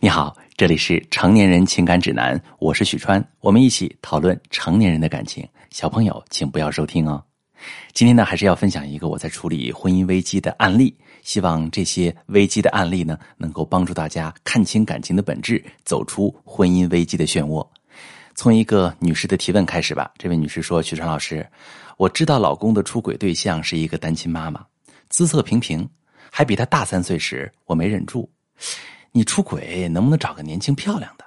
你好，这里是成年人情感指南，我是许川，我们一起讨论成年人的感情。小朋友，请不要收听哦。今天呢，还是要分享一个我在处理婚姻危机的案例，希望这些危机的案例呢，能够帮助大家看清感情的本质，走出婚姻危机的漩涡。从一个女士的提问开始吧。这位女士说：“许川老师，我知道老公的出轨对象是一个单亲妈妈，姿色平平，还比他大三岁时，我没忍住。”你出轨能不能找个年轻漂亮的？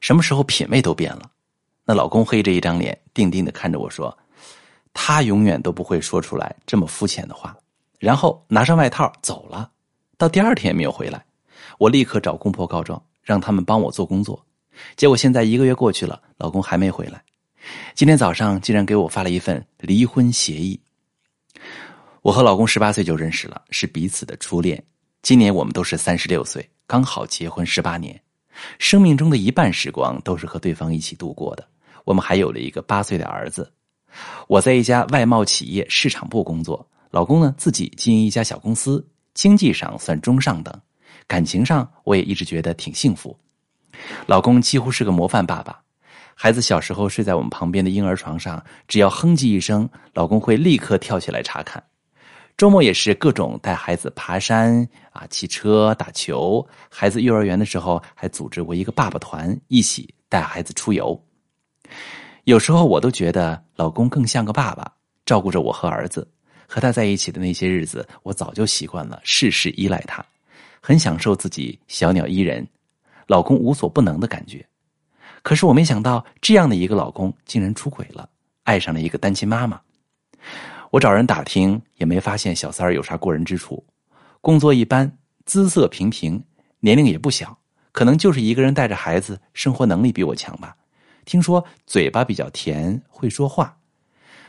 什么时候品味都变了？那老公黑着一张脸，定定的看着我说：“他永远都不会说出来这么肤浅的话。”然后拿上外套走了，到第二天也没有回来。我立刻找公婆告状，让他们帮我做工作。结果现在一个月过去了，老公还没回来。今天早上竟然给我发了一份离婚协议。我和老公十八岁就认识了，是彼此的初恋。今年我们都是三十六岁。刚好结婚十八年，生命中的一半时光都是和对方一起度过的。我们还有了一个八岁的儿子。我在一家外贸企业市场部工作，老公呢自己经营一家小公司，经济上算中上等。感情上我也一直觉得挺幸福。老公几乎是个模范爸爸，孩子小时候睡在我们旁边的婴儿床上，只要哼唧一声，老公会立刻跳起来查看。周末也是各种带孩子爬山啊、骑车、打球。孩子幼儿园的时候还组织过一个爸爸团，一起带孩子出游。有时候我都觉得老公更像个爸爸，照顾着我和儿子。和他在一起的那些日子，我早就习惯了事事依赖他，很享受自己小鸟依人、老公无所不能的感觉。可是我没想到，这样的一个老公竟然出轨了，爱上了一个单亲妈妈。我找人打听，也没发现小三儿有啥过人之处，工作一般，姿色平平，年龄也不小，可能就是一个人带着孩子，生活能力比我强吧。听说嘴巴比较甜，会说话，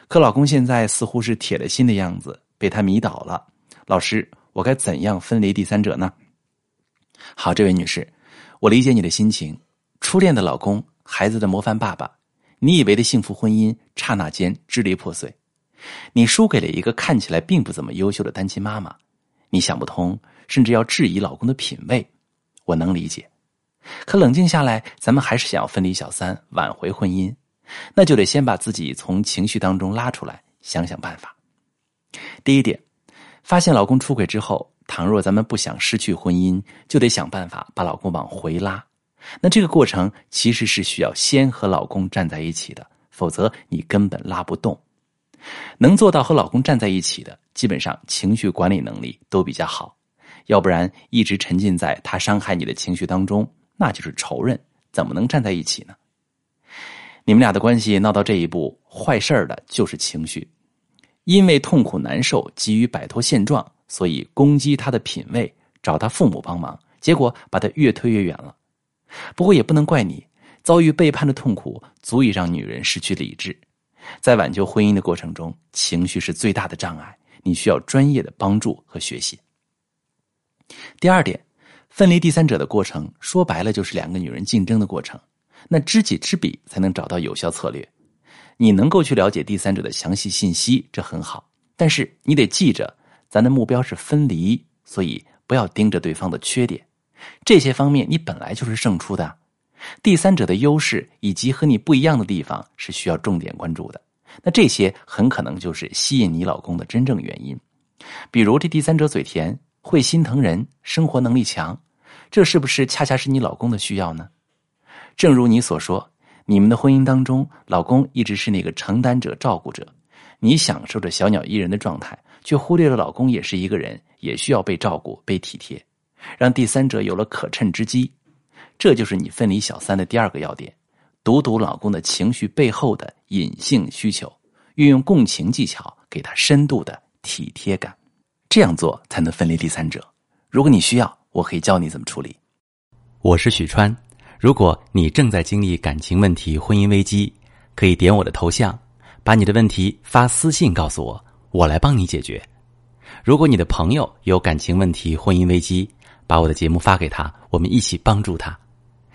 可老公现在似乎是铁了心的样子，被他迷倒了。老师，我该怎样分离第三者呢？好，这位女士，我理解你的心情，初恋的老公，孩子的模范爸爸，你以为的幸福婚姻，刹那间支离破碎。你输给了一个看起来并不怎么优秀的单亲妈妈，你想不通，甚至要质疑老公的品味，我能理解。可冷静下来，咱们还是想要分离小三，挽回婚姻，那就得先把自己从情绪当中拉出来，想想办法。第一点，发现老公出轨之后，倘若咱们不想失去婚姻，就得想办法把老公往回拉。那这个过程其实是需要先和老公站在一起的，否则你根本拉不动。能做到和老公站在一起的，基本上情绪管理能力都比较好，要不然一直沉浸在他伤害你的情绪当中，那就是仇人，怎么能站在一起呢？你们俩的关系闹到这一步，坏事儿的就是情绪，因为痛苦难受，急于摆脱现状，所以攻击他的品味，找他父母帮忙，结果把他越推越远了。不过也不能怪你，遭遇背叛的痛苦，足以让女人失去理智。在挽救婚姻的过程中，情绪是最大的障碍，你需要专业的帮助和学习。第二点，分离第三者的过程，说白了就是两个女人竞争的过程。那知己知彼，才能找到有效策略。你能够去了解第三者的详细信息，这很好。但是你得记着，咱的目标是分离，所以不要盯着对方的缺点。这些方面你本来就是胜出的。第三者的优势以及和你不一样的地方是需要重点关注的，那这些很可能就是吸引你老公的真正原因。比如这第三者嘴甜，会心疼人，生活能力强，这是不是恰恰是你老公的需要呢？正如你所说，你们的婚姻当中，老公一直是那个承担者、照顾者，你享受着小鸟依人的状态，却忽略了老公也是一个人，也需要被照顾、被体贴，让第三者有了可乘之机。这就是你分离小三的第二个要点，读读老公的情绪背后的隐性需求，运用共情技巧给他深度的体贴感，这样做才能分离第三者。如果你需要，我可以教你怎么处理。我是许川，如果你正在经历感情问题、婚姻危机，可以点我的头像，把你的问题发私信告诉我，我来帮你解决。如果你的朋友有感情问题、婚姻危机，把我的节目发给他，我们一起帮助他。